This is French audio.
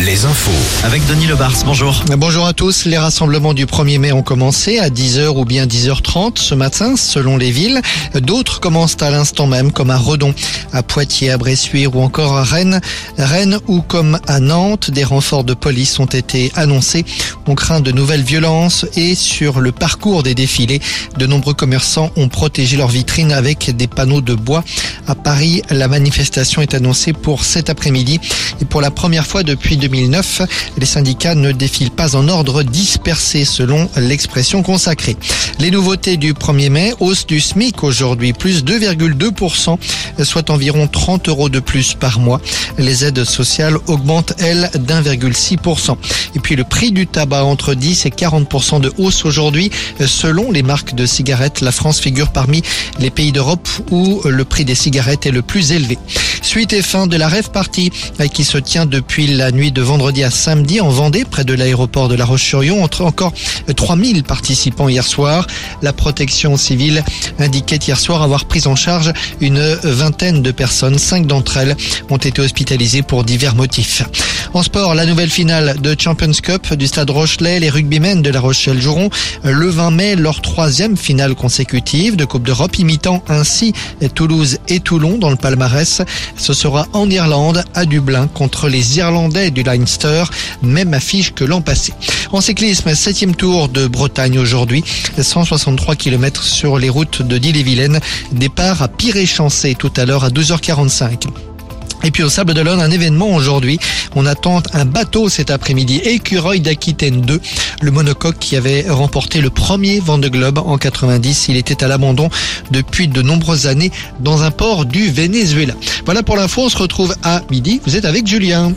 Les infos. Avec Denis Lebars, bonjour. Bonjour à tous. Les rassemblements du 1er mai ont commencé à 10h ou bien 10h30 ce matin, selon les villes. D'autres commencent à l'instant même, comme à Redon, à Poitiers, à Bressuire ou encore à Rennes. Rennes ou comme à Nantes, des renforts de police ont été annoncés. On craint de nouvelles violences et sur le parcours des défilés, de nombreux commerçants ont protégé leurs vitrines avec des panneaux de bois. À Paris, la manifestation est annoncée pour cet après-midi et pour la première fois depuis 2009, les syndicats ne défilent pas en ordre dispersé selon l'expression consacrée. Les nouveautés du 1er mai, hausse du SMIC aujourd'hui, plus 2,2%, soit environ 30 euros de plus par mois. Les aides sociales augmentent, elles, d'1,6%. Et puis le prix du tabac entre 10 et 40% de hausse aujourd'hui. Selon les marques de cigarettes, la France figure parmi les pays d'Europe où le prix des cigarettes est le plus élevé. Suite et fin de la rêve party qui se tient depuis la nuit de vendredi à samedi en Vendée, près de l'aéroport de La Roche-sur-Yon. Entre encore 3000 participants hier soir. La protection civile indiquait hier soir avoir pris en charge une vingtaine de personnes. Cinq d'entre elles ont été hospitalisées pour divers motifs. En sport, la nouvelle finale de Champions Cup du Stade Rochelet. Les rugbymen de La Rochelle joueront le 20 mai leur troisième finale consécutive de Coupe d'Europe, imitant ainsi Toulouse et Toulon dans le palmarès. Ce sera en Irlande, à Dublin, contre les Irlandais du Leinster, même affiche que l'an passé. En cyclisme, septième tour de Bretagne aujourd'hui, 163 km sur les routes de d'Ille-et-Vilaine. Départ à Piré-Chancé tout à l'heure à 12h45. Et puis au Sable d'Olonne, un événement aujourd'hui. On attend un bateau cet après-midi, Écureuil d'Aquitaine 2, le monocoque qui avait remporté le premier Vendée Globe en 90. Il était à l'abandon depuis de nombreuses années dans un port du Venezuela. Voilà pour l'info, on se retrouve à midi. Vous êtes avec Julien.